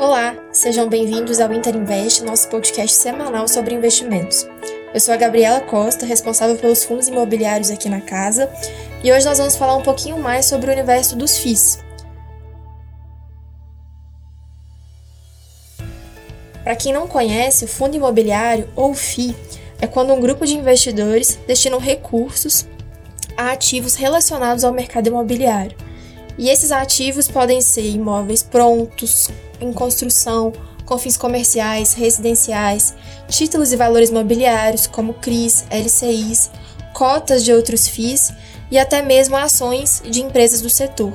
Olá, sejam bem-vindos ao Interinvest, nosso podcast semanal sobre investimentos. Eu sou a Gabriela Costa, responsável pelos fundos imobiliários aqui na casa, e hoje nós vamos falar um pouquinho mais sobre o universo dos FIIs. Para quem não conhece, o fundo imobiliário ou FII é quando um grupo de investidores destinam recursos a ativos relacionados ao mercado imobiliário. E esses ativos podem ser imóveis prontos, em construção, com fins comerciais, residenciais, títulos e valores mobiliários, como CRIs, LCIs, cotas de outros FIIs e até mesmo ações de empresas do setor.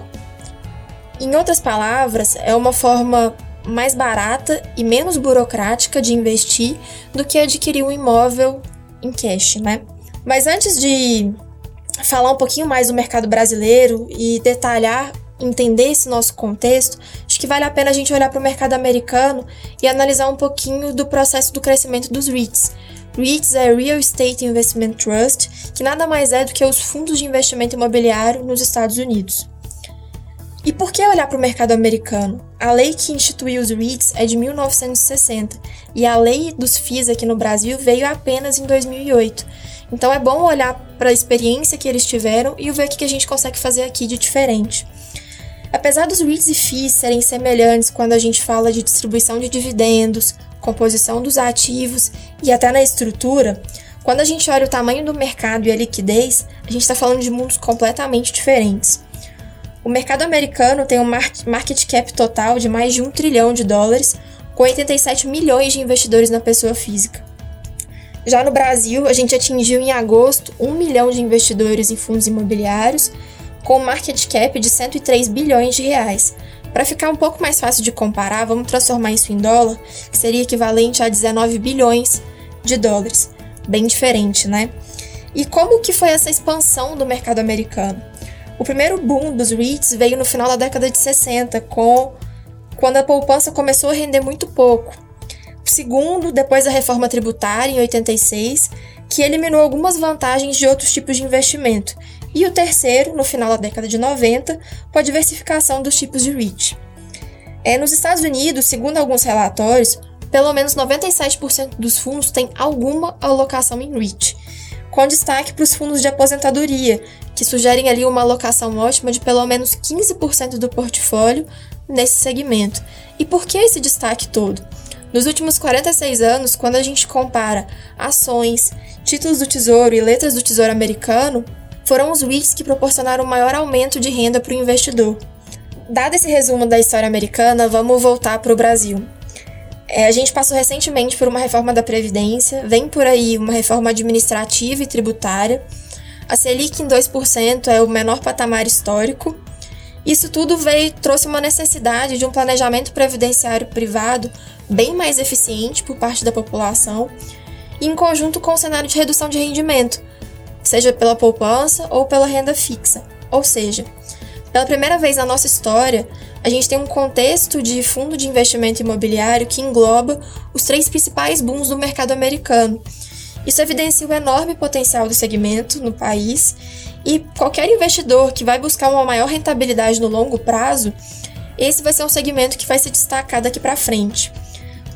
Em outras palavras, é uma forma mais barata e menos burocrática de investir do que adquirir um imóvel em cash, né? Mas antes de falar um pouquinho mais do mercado brasileiro e detalhar, entender esse nosso contexto, acho que vale a pena a gente olhar para o mercado americano e analisar um pouquinho do processo do crescimento dos REITs. REITs é Real Estate Investment Trust, que nada mais é do que os fundos de investimento imobiliário nos Estados Unidos. E por que olhar para o mercado americano? A lei que instituiu os REITs é de 1960 e a lei dos FIIs aqui no Brasil veio apenas em 2008. Então é bom olhar para a experiência que eles tiveram e ver o que a gente consegue fazer aqui de diferente. Apesar dos REITs e FIIs serem semelhantes quando a gente fala de distribuição de dividendos, composição dos ativos e até na estrutura, quando a gente olha o tamanho do mercado e a liquidez, a gente está falando de mundos completamente diferentes. O mercado americano tem um market cap total de mais de um trilhão de dólares, com 87 milhões de investidores na pessoa física. Já no Brasil, a gente atingiu em agosto 1 milhão de investidores em fundos imobiliários, com um market cap de 103 bilhões de reais. Para ficar um pouco mais fácil de comparar, vamos transformar isso em dólar, que seria equivalente a 19 bilhões de dólares. Bem diferente, né? E como que foi essa expansão do mercado americano? O primeiro boom dos REITs veio no final da década de 60, com quando a poupança começou a render muito pouco. Segundo, depois da reforma tributária em 86, que eliminou algumas vantagens de outros tipos de investimento. E o terceiro, no final da década de 90, com a diversificação dos tipos de REIT. É, nos Estados Unidos, segundo alguns relatórios, pelo menos 97% dos fundos têm alguma alocação em REIT, com destaque para os fundos de aposentadoria, que sugerem ali uma alocação ótima de pelo menos 15% do portfólio nesse segmento. E por que esse destaque todo? Nos últimos 46 anos, quando a gente compara ações, títulos do Tesouro e letras do Tesouro americano, foram os REITs que proporcionaram o maior aumento de renda para o investidor. Dado esse resumo da história americana, vamos voltar para o Brasil. É, a gente passou recentemente por uma reforma da Previdência, vem por aí uma reforma administrativa e tributária. A Selic em 2% é o menor patamar histórico. Isso tudo veio trouxe uma necessidade de um planejamento previdenciário privado bem mais eficiente por parte da população, em conjunto com o cenário de redução de rendimento, seja pela poupança ou pela renda fixa. Ou seja, pela primeira vez na nossa história, a gente tem um contexto de fundo de investimento imobiliário que engloba os três principais booms do mercado americano. Isso evidencia o enorme potencial do segmento no país e qualquer investidor que vai buscar uma maior rentabilidade no longo prazo, esse vai ser um segmento que vai se destacar daqui para frente.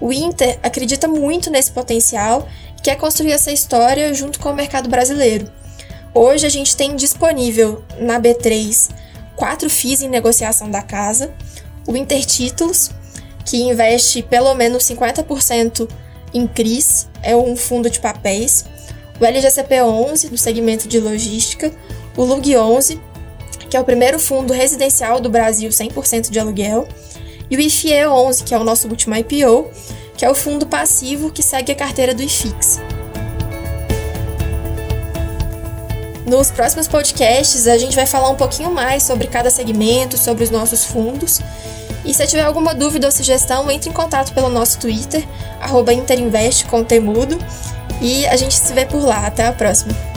O Inter acredita muito nesse potencial e quer construir essa história junto com o mercado brasileiro. Hoje a gente tem disponível na B3 quatro FIIs em negociação da casa, o Inter Títulos, que investe pelo menos 50% em CRIs, é um fundo de papéis, o LGCP 11, do segmento de logística, o LUG 11, que é o primeiro fundo residencial do Brasil 100% de aluguel, e o IFIE 11, que é o nosso último IPO, que é o fundo passivo que segue a carteira do IFIX. Nos próximos podcasts, a gente vai falar um pouquinho mais sobre cada segmento, sobre os nossos fundos. E se tiver alguma dúvida ou sugestão, entre em contato pelo nosso Twitter, Interinvest com temudo. E a gente se vê por lá. Até a próxima!